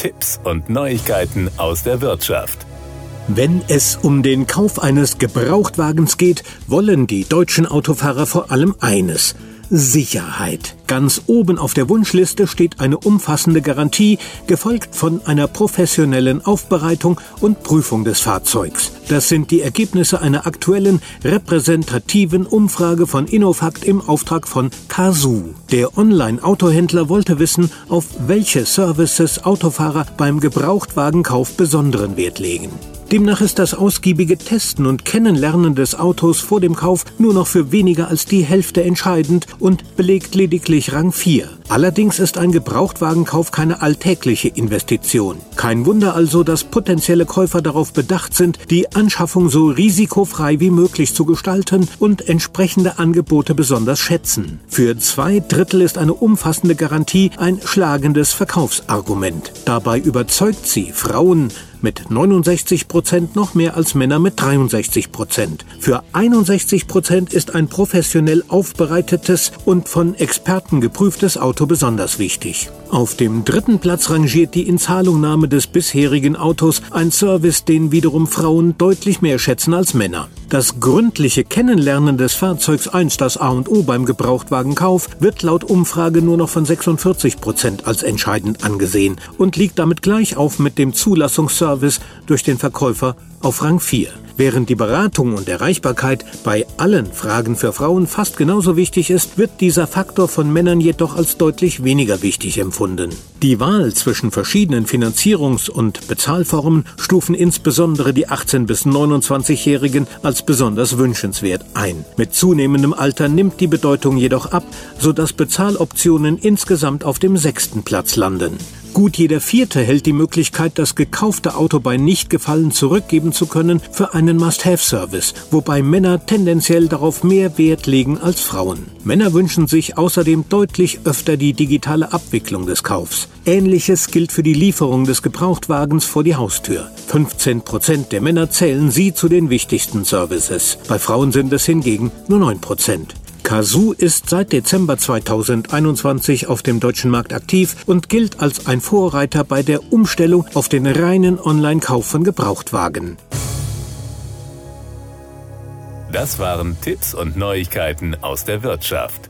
Tipps und Neuigkeiten aus der Wirtschaft. Wenn es um den Kauf eines Gebrauchtwagens geht, wollen die deutschen Autofahrer vor allem eines – Sicherheit. Ganz oben auf der Wunschliste steht eine umfassende Garantie, gefolgt von einer professionellen Aufbereitung und Prüfung des Fahrzeugs. Das sind die Ergebnisse einer aktuellen repräsentativen Umfrage von Innofakt im Auftrag von Kazoo. Der Online-Autohändler wollte wissen, auf welche Services Autofahrer beim Gebrauchtwagenkauf besonderen Wert legen. Demnach ist das ausgiebige Testen und Kennenlernen des Autos vor dem Kauf nur noch für weniger als die Hälfte entscheidend und belegt lediglich Rang 4. Allerdings ist ein Gebrauchtwagenkauf keine alltägliche Investition. Kein Wunder also, dass potenzielle Käufer darauf bedacht sind, die Anschaffung so risikofrei wie möglich zu gestalten und entsprechende Angebote besonders schätzen. Für zwei Drittel ist eine umfassende Garantie ein schlagendes Verkaufsargument. Dabei überzeugt sie Frauen mit 69 Prozent noch mehr als Männer mit 63 Prozent. Für 61 Prozent ist ein professionell aufbereitetes und von Experten geprüftes Auto Auto besonders wichtig. Auf dem dritten Platz rangiert die Inzahlungnahme des bisherigen Autos, ein Service, den wiederum Frauen deutlich mehr schätzen als Männer. Das gründliche Kennenlernen des Fahrzeugs einst das A und O beim Gebrauchtwagenkauf wird laut Umfrage nur noch von 46 Prozent als entscheidend angesehen und liegt damit gleich auf mit dem Zulassungsservice durch den Verkäufer auf Rang 4. Während die Beratung und Erreichbarkeit bei allen Fragen für Frauen fast genauso wichtig ist, wird dieser Faktor von Männern jedoch als deutlich weniger wichtig empfunden. Die Wahl zwischen verschiedenen Finanzierungs- und Bezahlformen stufen insbesondere die 18- bis 29-Jährigen als besonders wünschenswert ein. Mit zunehmendem Alter nimmt die Bedeutung jedoch ab, sodass Bezahloptionen insgesamt auf dem sechsten Platz landen. Gut jeder Vierte hält die Möglichkeit, das gekaufte Auto bei Nichtgefallen zurückgeben zu können, für einen Must-Have-Service, wobei Männer tendenziell darauf mehr Wert legen als Frauen. Männer wünschen sich außerdem deutlich öfter die digitale Abwicklung des Kaufs. Ähnliches gilt für die Lieferung des Gebrauchtwagens vor die Haustür. 15 Prozent der Männer zählen sie zu den wichtigsten Services. Bei Frauen sind es hingegen nur 9 Prozent. Kazoo ist seit Dezember 2021 auf dem deutschen Markt aktiv und gilt als ein Vorreiter bei der Umstellung auf den reinen Online-Kauf von Gebrauchtwagen. Das waren Tipps und Neuigkeiten aus der Wirtschaft.